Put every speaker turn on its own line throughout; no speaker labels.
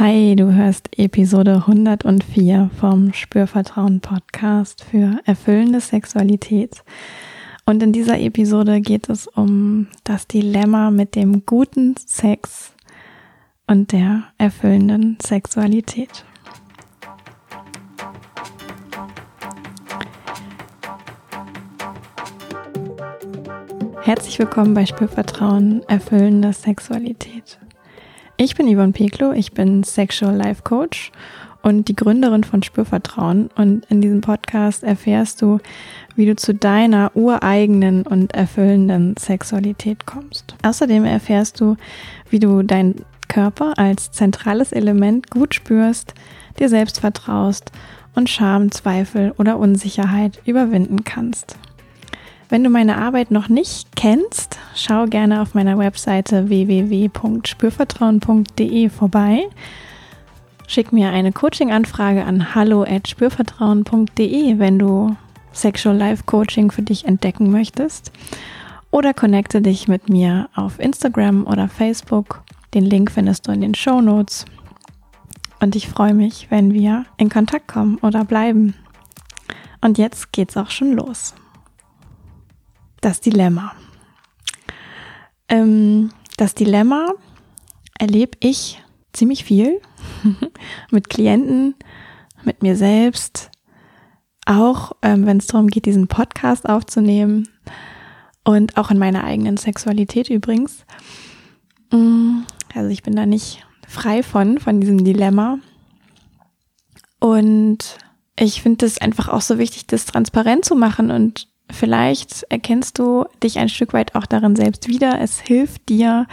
Hi, du hörst Episode 104 vom Spürvertrauen Podcast für erfüllende Sexualität. Und in dieser Episode geht es um das Dilemma mit dem guten Sex und der erfüllenden Sexualität. Herzlich willkommen bei Spürvertrauen, erfüllende Sexualität. Ich bin Yvonne Peklo, ich bin Sexual Life Coach und die Gründerin von Spürvertrauen. Und in diesem Podcast erfährst du, wie du zu deiner ureigenen und erfüllenden Sexualität kommst. Außerdem erfährst du, wie du deinen Körper als zentrales Element gut spürst, dir selbst vertraust und Scham, Zweifel oder Unsicherheit überwinden kannst. Wenn du meine Arbeit noch nicht kennst, schau gerne auf meiner Webseite www.spürvertrauen.de vorbei. Schick mir eine Coaching-Anfrage an hallo@spürvertrauen.de, wenn du Sexual Life Coaching für dich entdecken möchtest. Oder connecte dich mit mir auf Instagram oder Facebook. Den Link findest du in den Show Notes. Und ich freue mich, wenn wir in Kontakt kommen oder bleiben. Und jetzt geht's auch schon los das Dilemma. Ähm, das Dilemma erlebe ich ziemlich viel mit Klienten, mit mir selbst, auch ähm, wenn es darum geht, diesen Podcast aufzunehmen und auch in meiner eigenen Sexualität übrigens. Mm, also ich bin da nicht frei von, von diesem Dilemma. Und ich finde es einfach auch so wichtig, das transparent zu machen und Vielleicht erkennst du dich ein Stück weit auch darin selbst wieder. Es hilft dir,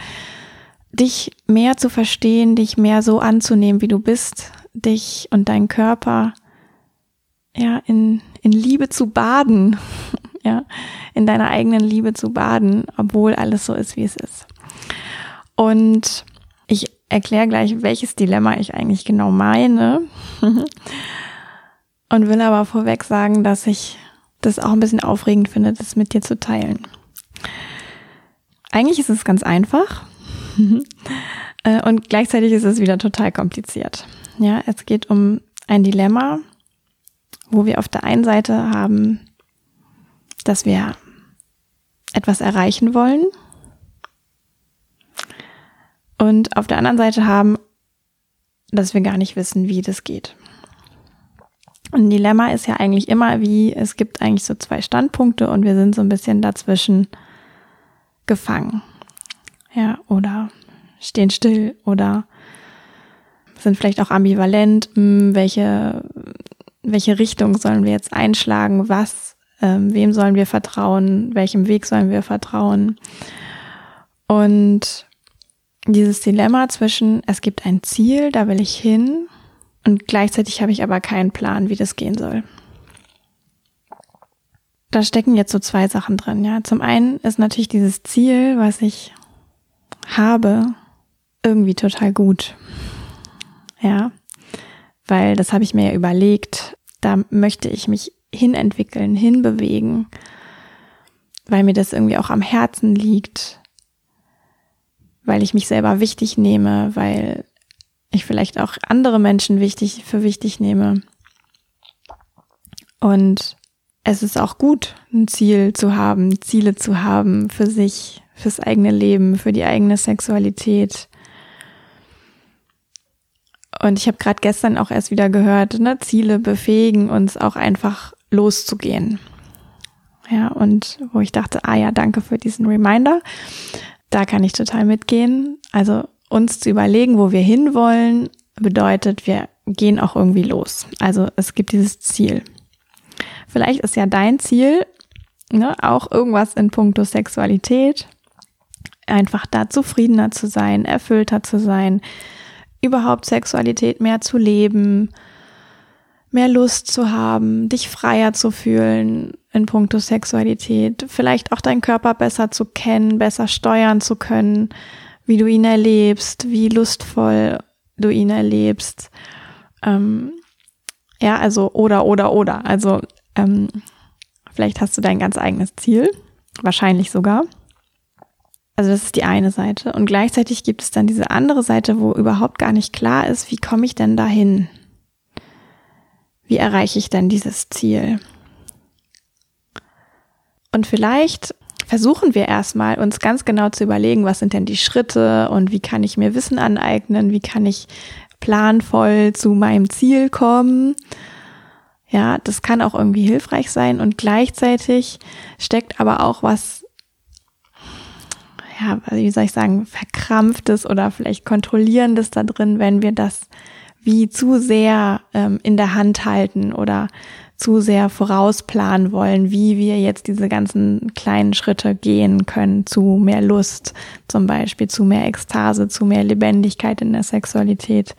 dich mehr zu verstehen, dich mehr so anzunehmen, wie du bist, dich und deinen Körper ja in, in Liebe zu baden, ja, in deiner eigenen Liebe zu baden, obwohl alles so ist, wie es ist. Und ich erkläre gleich, welches Dilemma ich eigentlich genau meine und will aber vorweg sagen, dass ich das auch ein bisschen aufregend finde, das mit dir zu teilen. Eigentlich ist es ganz einfach äh, und gleichzeitig ist es wieder total kompliziert. Ja, es geht um ein Dilemma, wo wir auf der einen Seite haben, dass wir etwas erreichen wollen und auf der anderen Seite haben, dass wir gar nicht wissen, wie das geht. Ein Dilemma ist ja eigentlich immer wie, es gibt eigentlich so zwei Standpunkte und wir sind so ein bisschen dazwischen gefangen. Ja, oder stehen still oder sind vielleicht auch ambivalent, hm, welche, welche Richtung sollen wir jetzt einschlagen, was, ähm, wem sollen wir vertrauen, welchem Weg sollen wir vertrauen. Und dieses Dilemma zwischen, es gibt ein Ziel, da will ich hin, und gleichzeitig habe ich aber keinen Plan, wie das gehen soll. Da stecken jetzt so zwei Sachen drin, ja. Zum einen ist natürlich dieses Ziel, was ich habe, irgendwie total gut. Ja. Weil das habe ich mir ja überlegt. Da möchte ich mich hinentwickeln, hinbewegen, weil mir das irgendwie auch am Herzen liegt, weil ich mich selber wichtig nehme, weil ich vielleicht auch andere Menschen wichtig für wichtig nehme. Und es ist auch gut, ein Ziel zu haben, Ziele zu haben für sich, fürs eigene Leben, für die eigene Sexualität. Und ich habe gerade gestern auch erst wieder gehört, ne, Ziele befähigen uns auch einfach loszugehen. Ja, und wo ich dachte, ah ja, danke für diesen Reminder. Da kann ich total mitgehen. Also uns zu überlegen, wo wir hinwollen, bedeutet, wir gehen auch irgendwie los. Also es gibt dieses Ziel. Vielleicht ist ja dein Ziel ne, auch irgendwas in puncto Sexualität. Einfach da zufriedener zu sein, erfüllter zu sein, überhaupt Sexualität mehr zu leben, mehr Lust zu haben, dich freier zu fühlen in puncto Sexualität, vielleicht auch deinen Körper besser zu kennen, besser steuern zu können, wie du ihn erlebst, wie lustvoll du ihn erlebst. Ähm, ja, also oder, oder, oder. Also ähm, vielleicht hast du dein ganz eigenes Ziel, wahrscheinlich sogar. Also das ist die eine Seite. Und gleichzeitig gibt es dann diese andere Seite, wo überhaupt gar nicht klar ist, wie komme ich denn dahin? Wie erreiche ich denn dieses Ziel? Und vielleicht versuchen wir erstmal uns ganz genau zu überlegen, was sind denn die Schritte und wie kann ich mir Wissen aneignen, wie kann ich planvoll zu meinem Ziel kommen. Ja, das kann auch irgendwie hilfreich sein und gleichzeitig steckt aber auch was, ja, wie soll ich sagen, verkrampftes oder vielleicht kontrollierendes da drin, wenn wir das wie zu sehr ähm, in der Hand halten oder zu sehr vorausplanen wollen, wie wir jetzt diese ganzen kleinen Schritte gehen können zu mehr Lust, zum Beispiel zu mehr Ekstase, zu mehr Lebendigkeit in der Sexualität.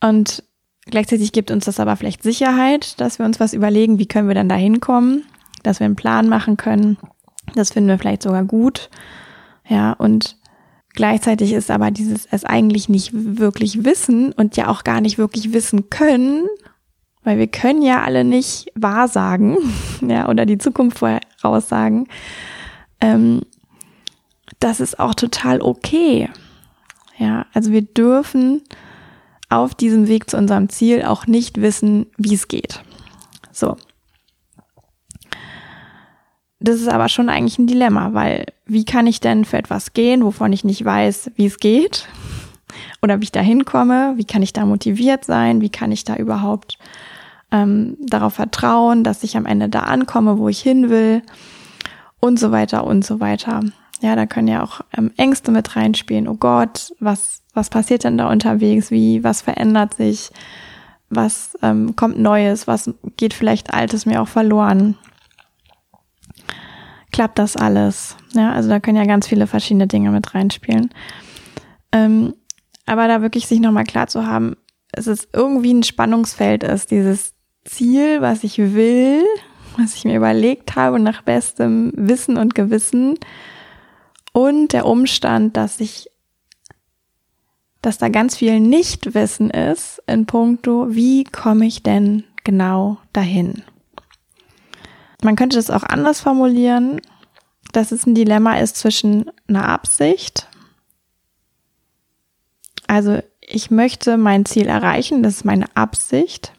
Und gleichzeitig gibt uns das aber vielleicht Sicherheit, dass wir uns was überlegen, wie können wir dann da hinkommen, dass wir einen Plan machen können. Das finden wir vielleicht sogar gut. Ja, und gleichzeitig ist aber dieses es eigentlich nicht wirklich wissen und ja auch gar nicht wirklich wissen können weil wir können ja alle nicht wahrsagen, ja, oder die Zukunft voraussagen. Ähm, das ist auch total okay. Ja, also wir dürfen auf diesem Weg zu unserem Ziel auch nicht wissen, wie es geht. So. Das ist aber schon eigentlich ein Dilemma, weil wie kann ich denn für etwas gehen, wovon ich nicht weiß, wie es geht? Oder wie ich da hinkomme? Wie kann ich da motiviert sein? Wie kann ich da überhaupt ähm, darauf vertrauen, dass ich am Ende da ankomme, wo ich hin will und so weiter und so weiter. Ja, da können ja auch ähm, Ängste mit reinspielen. Oh Gott, was, was passiert denn da unterwegs? Wie, was verändert sich? Was ähm, kommt Neues? Was geht vielleicht Altes mir auch verloren? Klappt das alles? Ja, also da können ja ganz viele verschiedene Dinge mit reinspielen. Ähm, aber da wirklich sich nochmal klar zu haben, es ist irgendwie ein Spannungsfeld ist, dieses Ziel, was ich will, was ich mir überlegt habe nach bestem Wissen und Gewissen und der Umstand, dass ich, dass da ganz viel Nichtwissen ist in puncto, wie komme ich denn genau dahin? Man könnte das auch anders formulieren, dass es ein Dilemma ist zwischen einer Absicht, also ich möchte mein Ziel erreichen, das ist meine Absicht,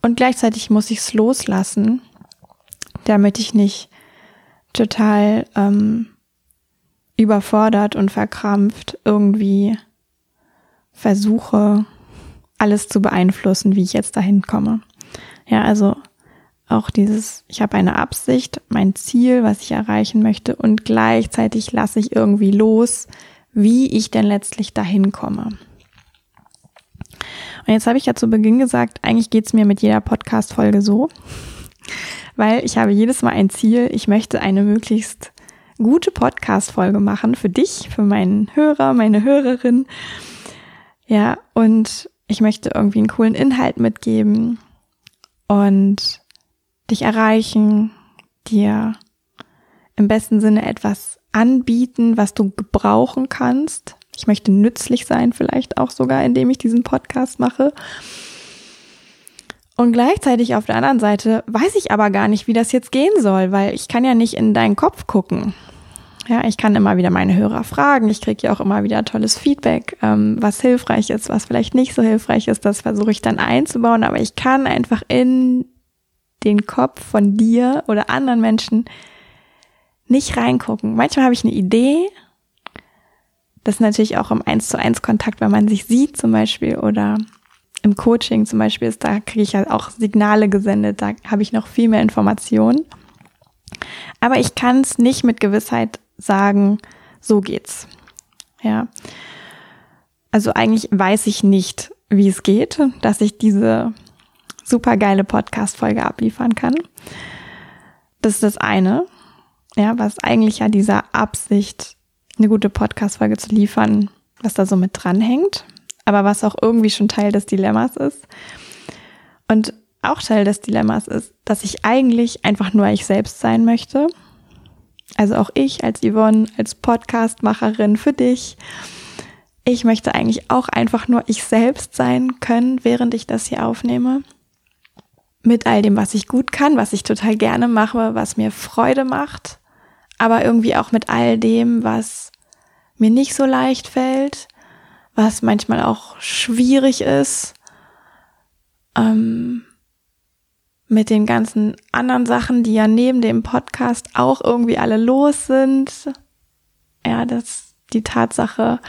und gleichzeitig muss ich es loslassen, damit ich nicht total ähm, überfordert und verkrampft irgendwie versuche, alles zu beeinflussen, wie ich jetzt dahin komme. Ja, also auch dieses, ich habe eine Absicht, mein Ziel, was ich erreichen möchte und gleichzeitig lasse ich irgendwie los, wie ich denn letztlich dahin komme. Und jetzt habe ich ja zu Beginn gesagt, eigentlich geht's mir mit jeder Podcast-Folge so, weil ich habe jedes Mal ein Ziel, ich möchte eine möglichst gute Podcast-Folge machen für dich, für meinen Hörer, meine Hörerin. Ja, und ich möchte irgendwie einen coolen Inhalt mitgeben und dich erreichen, dir im besten Sinne etwas anbieten, was du gebrauchen kannst, ich möchte nützlich sein, vielleicht auch sogar, indem ich diesen Podcast mache. Und gleichzeitig auf der anderen Seite weiß ich aber gar nicht, wie das jetzt gehen soll, weil ich kann ja nicht in deinen Kopf gucken. Ja, ich kann immer wieder meine Hörer fragen. Ich kriege ja auch immer wieder tolles Feedback, ähm, was hilfreich ist, was vielleicht nicht so hilfreich ist. Das versuche ich dann einzubauen. Aber ich kann einfach in den Kopf von dir oder anderen Menschen nicht reingucken. Manchmal habe ich eine Idee das ist natürlich auch im Eins zu eins Kontakt, wenn man sich sieht zum Beispiel oder im Coaching zum Beispiel ist, da kriege ich halt auch Signale gesendet, da habe ich noch viel mehr Informationen. Aber ich kann es nicht mit Gewissheit sagen, so geht's. Ja. Also eigentlich weiß ich nicht, wie es geht, dass ich diese super geile Podcast-Folge abliefern kann. Das ist das eine. Ja, was eigentlich ja dieser Absicht eine gute Podcast-Folge zu liefern, was da so mit dranhängt, aber was auch irgendwie schon Teil des Dilemmas ist. Und auch Teil des Dilemmas ist, dass ich eigentlich einfach nur ich selbst sein möchte. Also auch ich als Yvonne, als Podcastmacherin für dich. Ich möchte eigentlich auch einfach nur ich selbst sein können, während ich das hier aufnehme. Mit all dem, was ich gut kann, was ich total gerne mache, was mir Freude macht aber irgendwie auch mit all dem, was mir nicht so leicht fällt, was manchmal auch schwierig ist, ähm, mit den ganzen anderen Sachen, die ja neben dem Podcast auch irgendwie alle los sind. Ja, das die Tatsache,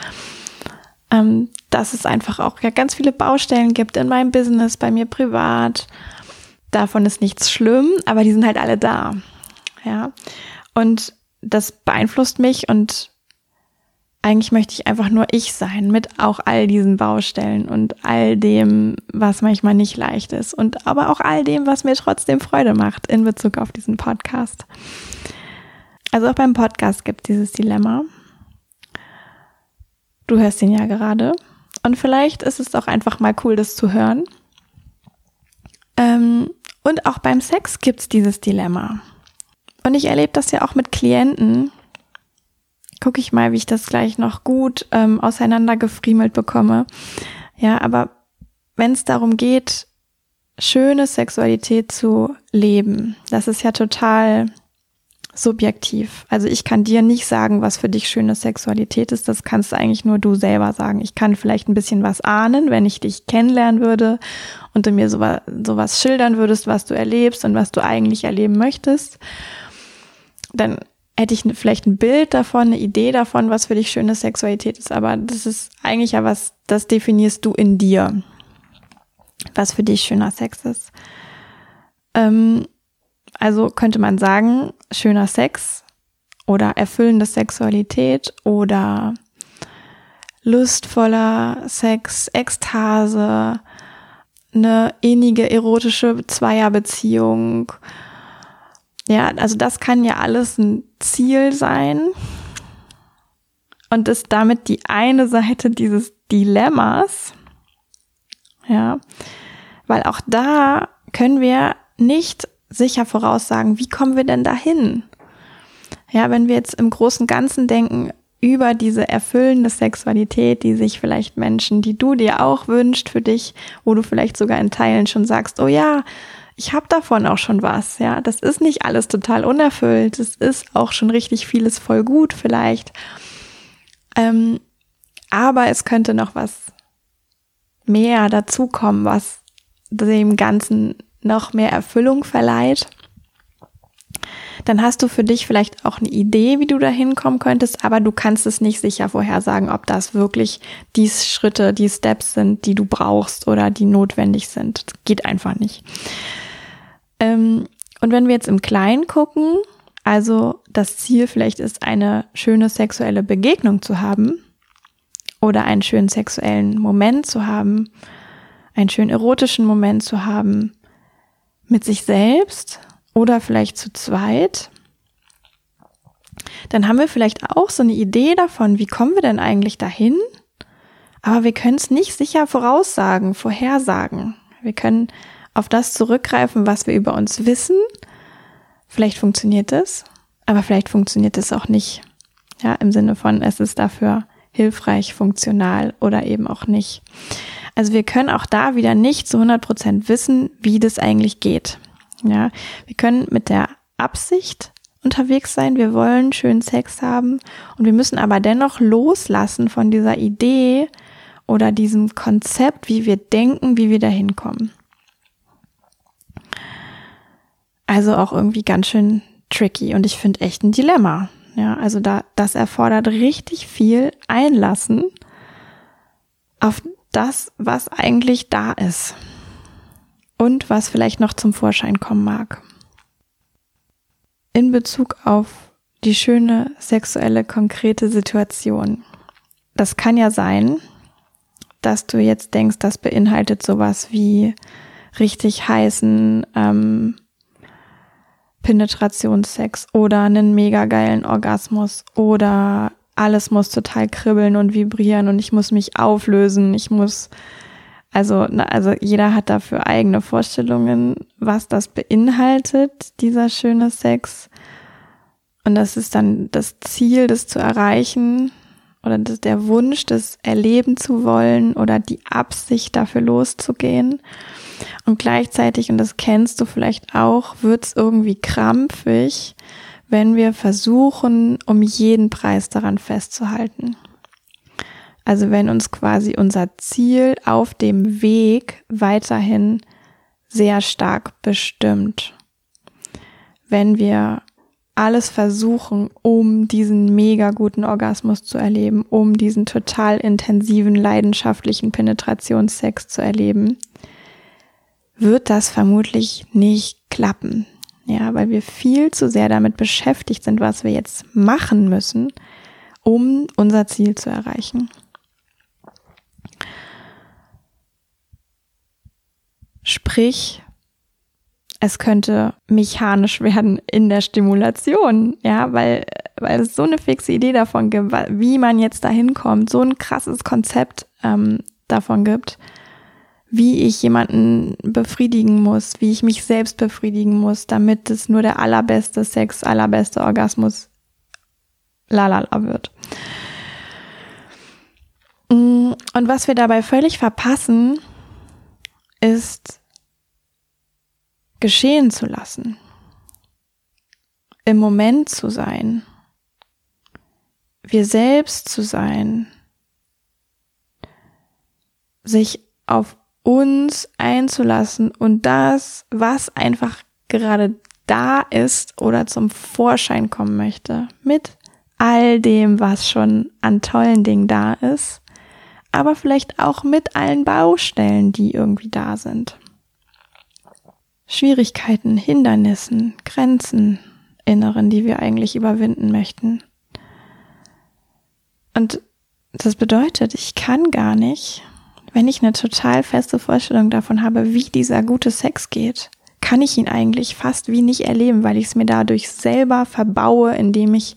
ähm, dass es einfach auch ja ganz viele Baustellen gibt in meinem Business, bei mir privat. Davon ist nichts schlimm, aber die sind halt alle da. Ja. Und das beeinflusst mich und eigentlich möchte ich einfach nur ich sein mit auch all diesen Baustellen und all dem, was manchmal nicht leicht ist und aber auch all dem, was mir trotzdem Freude macht in Bezug auf diesen Podcast. Also auch beim Podcast gibt es dieses Dilemma. Du hörst ihn ja gerade und vielleicht ist es auch einfach mal cool, das zu hören. Ähm, und auch beim Sex gibt es dieses Dilemma. Und ich erlebe das ja auch mit Klienten. Gucke ich mal, wie ich das gleich noch gut ähm, auseinandergefriemelt bekomme. Ja, aber wenn es darum geht, schöne Sexualität zu leben, das ist ja total subjektiv. Also ich kann dir nicht sagen, was für dich schöne Sexualität ist. Das kannst eigentlich nur du selber sagen. Ich kann vielleicht ein bisschen was ahnen, wenn ich dich kennenlernen würde und du mir sowas, sowas schildern würdest, was du erlebst und was du eigentlich erleben möchtest dann hätte ich vielleicht ein Bild davon, eine Idee davon, was für dich schöne Sexualität ist. Aber das ist eigentlich ja was, das definierst du in dir, was für dich schöner Sex ist. Ähm, also könnte man sagen, schöner Sex oder erfüllende Sexualität oder lustvoller Sex, Ekstase, eine innige erotische Zweierbeziehung, ja, also das kann ja alles ein Ziel sein und ist damit die eine Seite dieses Dilemmas. Ja, weil auch da können wir nicht sicher voraussagen, wie kommen wir denn dahin? Ja, wenn wir jetzt im großen Ganzen denken über diese erfüllende Sexualität, die sich vielleicht Menschen, die du dir auch wünscht für dich, wo du vielleicht sogar in Teilen schon sagst, oh ja, ich habe davon auch schon was, ja. Das ist nicht alles total unerfüllt. Es ist auch schon richtig vieles voll gut vielleicht. Ähm, aber es könnte noch was mehr dazukommen, was dem Ganzen noch mehr Erfüllung verleiht. Dann hast du für dich vielleicht auch eine Idee, wie du da hinkommen könntest, aber du kannst es nicht sicher vorhersagen, ob das wirklich die Schritte, die Steps sind, die du brauchst oder die notwendig sind. Das geht einfach nicht. Ähm, und wenn wir jetzt im Kleinen gucken, also das Ziel vielleicht ist, eine schöne sexuelle Begegnung zu haben oder einen schönen sexuellen Moment zu haben, einen schönen erotischen Moment zu haben mit sich selbst oder vielleicht zu zweit, dann haben wir vielleicht auch so eine Idee davon, wie kommen wir denn eigentlich dahin? Aber wir können es nicht sicher voraussagen, vorhersagen. Wir können auf das zurückgreifen, was wir über uns wissen. Vielleicht funktioniert es, aber vielleicht funktioniert es auch nicht. Ja, im Sinne von, es ist dafür hilfreich, funktional oder eben auch nicht. Also wir können auch da wieder nicht zu 100 Prozent wissen, wie das eigentlich geht. Ja, wir können mit der Absicht unterwegs sein, wir wollen schönen Sex haben und wir müssen aber dennoch loslassen von dieser Idee oder diesem Konzept, wie wir denken, wie wir da hinkommen. Also auch irgendwie ganz schön tricky und ich finde echt ein Dilemma. Ja, also da, das erfordert richtig viel Einlassen auf das, was eigentlich da ist und was vielleicht noch zum Vorschein kommen mag. In Bezug auf die schöne sexuelle konkrete Situation. Das kann ja sein, dass du jetzt denkst, das beinhaltet sowas wie richtig heißen ähm, Penetrationssex oder einen mega geilen Orgasmus oder alles muss total kribbeln und vibrieren und ich muss mich auflösen, ich muss also, also jeder hat dafür eigene Vorstellungen, was das beinhaltet, dieser schöne Sex. Und das ist dann das Ziel, das zu erreichen oder der Wunsch, das erleben zu wollen oder die Absicht dafür loszugehen. Und gleichzeitig, und das kennst du vielleicht auch, wird es irgendwie krampfig, wenn wir versuchen, um jeden Preis daran festzuhalten. Also wenn uns quasi unser Ziel auf dem Weg weiterhin sehr stark bestimmt. Wenn wir alles versuchen, um diesen mega guten Orgasmus zu erleben, um diesen total intensiven, leidenschaftlichen Penetrationssex zu erleben, wird das vermutlich nicht klappen. Ja, weil wir viel zu sehr damit beschäftigt sind, was wir jetzt machen müssen, um unser Ziel zu erreichen. Sprich, es könnte mechanisch werden in der Stimulation, ja, weil, weil es so eine fixe Idee davon gibt, wie man jetzt dahin kommt, so ein krasses Konzept ähm, davon gibt, wie ich jemanden befriedigen muss, wie ich mich selbst befriedigen muss, damit es nur der allerbeste Sex, allerbeste Orgasmus lalala wird. Mm, und was wir dabei völlig verpassen, ist geschehen zu lassen, im Moment zu sein, wir selbst zu sein, sich auf uns einzulassen und das, was einfach gerade da ist oder zum Vorschein kommen möchte, mit all dem, was schon an tollen Dingen da ist, aber vielleicht auch mit allen Baustellen, die irgendwie da sind. Schwierigkeiten, Hindernissen, Grenzen, inneren, die wir eigentlich überwinden möchten. Und das bedeutet, ich kann gar nicht, wenn ich eine total feste Vorstellung davon habe, wie dieser gute Sex geht, kann ich ihn eigentlich fast wie nicht erleben, weil ich es mir dadurch selber verbaue, indem ich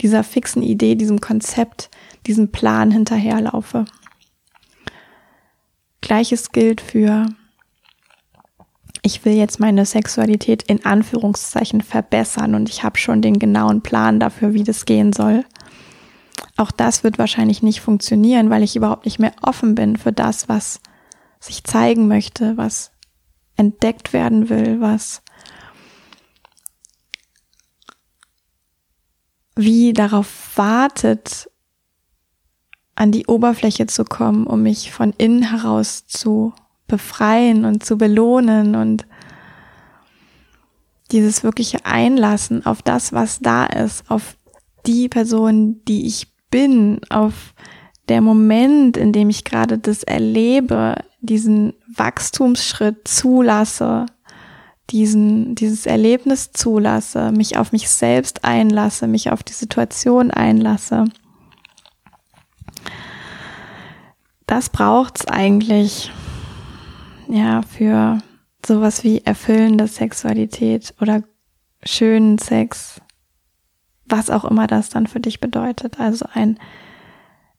dieser fixen Idee, diesem Konzept, diesem Plan hinterherlaufe. Gleiches gilt für ich will jetzt meine Sexualität in Anführungszeichen verbessern und ich habe schon den genauen Plan dafür, wie das gehen soll. Auch das wird wahrscheinlich nicht funktionieren, weil ich überhaupt nicht mehr offen bin für das, was sich zeigen möchte, was entdeckt werden will, was wie darauf wartet, an die Oberfläche zu kommen, um mich von innen heraus zu befreien und zu belohnen und dieses wirkliche Einlassen auf das, was da ist, auf die Person, die ich bin, auf der Moment, in dem ich gerade das erlebe, diesen Wachstumsschritt zulasse, diesen, dieses Erlebnis zulasse, mich auf mich selbst einlasse, mich auf die Situation einlasse. Das braucht's eigentlich ja, für sowas wie erfüllende Sexualität oder schönen Sex, was auch immer das dann für dich bedeutet. Also ein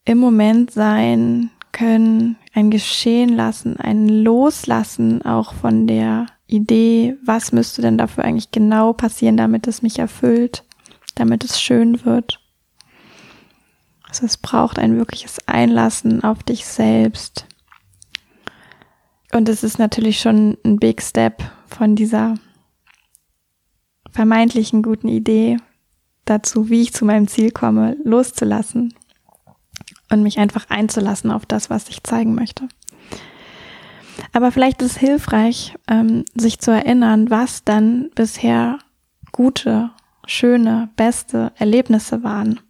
im Moment sein können, ein Geschehen lassen, ein Loslassen auch von der Idee, was müsste denn dafür eigentlich genau passieren, damit es mich erfüllt, damit es schön wird. Also es braucht ein wirkliches Einlassen auf dich selbst, und es ist natürlich schon ein Big Step von dieser vermeintlichen guten Idee dazu, wie ich zu meinem Ziel komme, loszulassen und mich einfach einzulassen auf das, was ich zeigen möchte. Aber vielleicht ist es hilfreich, ähm, sich zu erinnern, was dann bisher gute, schöne, beste Erlebnisse waren.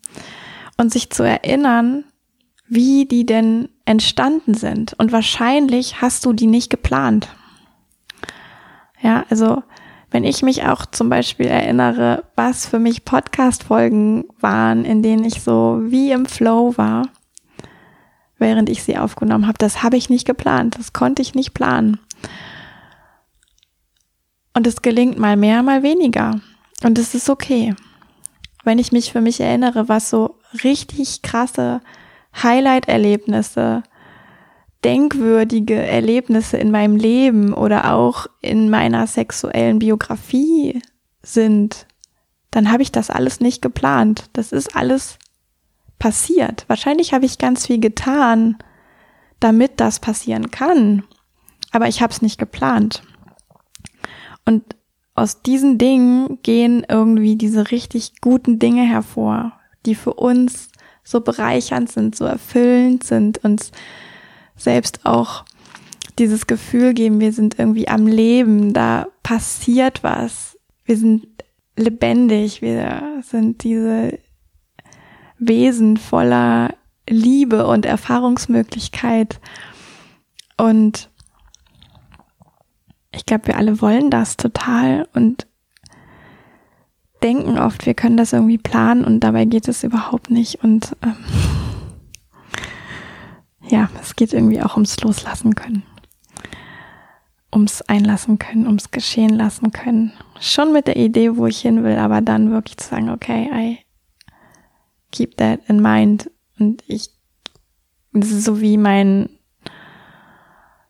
Und sich zu erinnern, wie die denn entstanden sind. Und wahrscheinlich hast du die nicht geplant. Ja, also wenn ich mich auch zum Beispiel erinnere, was für mich Podcast-Folgen waren, in denen ich so wie im Flow war, während ich sie aufgenommen habe, das habe ich nicht geplant. Das konnte ich nicht planen. Und es gelingt mal mehr, mal weniger. Und es ist okay. Wenn ich mich für mich erinnere, was so richtig krasse Highlight-Erlebnisse, denkwürdige Erlebnisse in meinem Leben oder auch in meiner sexuellen Biografie sind, dann habe ich das alles nicht geplant. Das ist alles passiert. Wahrscheinlich habe ich ganz viel getan, damit das passieren kann, aber ich habe es nicht geplant. Und aus diesen Dingen gehen irgendwie diese richtig guten Dinge hervor, die für uns so bereichernd sind, so erfüllend sind, uns selbst auch dieses Gefühl geben, wir sind irgendwie am Leben, da passiert was, wir sind lebendig, wir sind diese Wesen voller Liebe und Erfahrungsmöglichkeit. Und ich glaube, wir alle wollen das total und denken oft, wir können das irgendwie planen und dabei geht es überhaupt nicht. Und ähm, ja, es geht irgendwie auch ums Loslassen können. Ums Einlassen können, ums Geschehen lassen können. Schon mit der Idee, wo ich hin will, aber dann wirklich zu sagen, okay, I keep that in mind. Und ich, das ist so wie mein,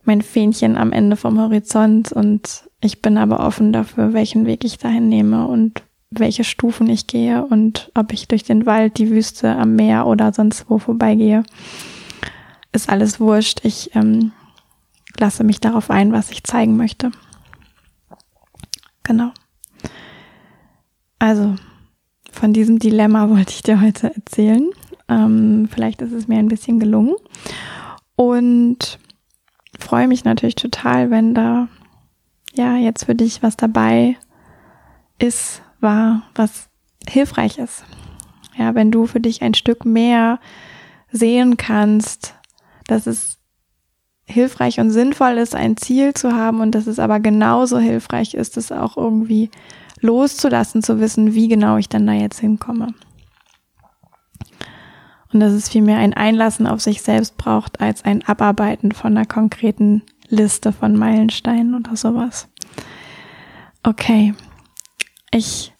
mein Fähnchen am Ende vom Horizont und ich bin aber offen dafür, welchen Weg ich dahin nehme und welche Stufen ich gehe und ob ich durch den Wald, die Wüste, am Meer oder sonst wo vorbeigehe, ist alles wurscht. Ich ähm, lasse mich darauf ein, was ich zeigen möchte. Genau. Also, von diesem Dilemma wollte ich dir heute erzählen. Ähm, vielleicht ist es mir ein bisschen gelungen. Und freue mich natürlich total, wenn da ja jetzt für dich was dabei ist, war, was hilfreich ist. Ja, wenn du für dich ein Stück mehr sehen kannst, dass es hilfreich und sinnvoll ist, ein Ziel zu haben und dass es aber genauso hilfreich ist, es auch irgendwie loszulassen, zu wissen, wie genau ich dann da jetzt hinkomme. Und dass es vielmehr ein Einlassen auf sich selbst braucht, als ein Abarbeiten von einer konkreten Liste von Meilensteinen oder sowas. Okay. Ich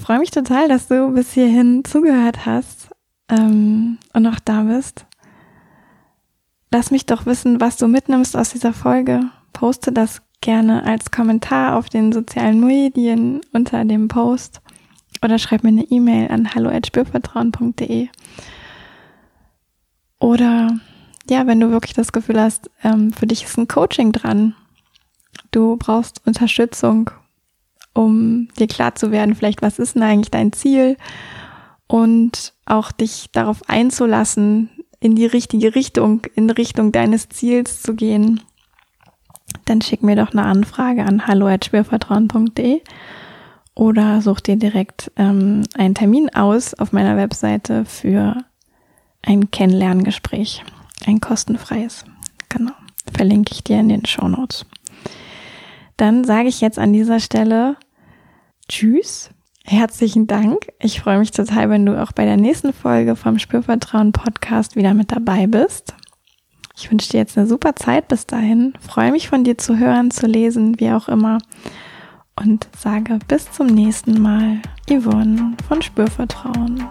freue mich total, dass du bis hierhin zugehört hast ähm, und noch da bist. Lass mich doch wissen, was du mitnimmst aus dieser Folge. Poste das gerne als Kommentar auf den sozialen Medien unter dem Post oder schreib mir eine E-Mail an hallo@spürvertrauen.de. Oder ja, wenn du wirklich das Gefühl hast, ähm, für dich ist ein Coaching dran, du brauchst Unterstützung, um dir klar zu werden, vielleicht was ist denn eigentlich dein Ziel und auch dich darauf einzulassen, in die richtige Richtung, in Richtung deines Ziels zu gehen dann schick mir doch eine Anfrage an hallo.schwervertrauen.de oder such dir direkt ähm, einen Termin aus auf meiner Webseite für ein Kennenlerngespräch, ein kostenfreies. Genau, verlinke ich dir in den Show Notes. Dann sage ich jetzt an dieser Stelle Tschüss, herzlichen Dank. Ich freue mich total, wenn du auch bei der nächsten Folge vom Spürvertrauen Podcast wieder mit dabei bist. Ich wünsche dir jetzt eine super Zeit bis dahin. Freue mich von dir zu hören, zu lesen, wie auch immer. Und sage bis zum nächsten Mal. Yvonne von Spürvertrauen.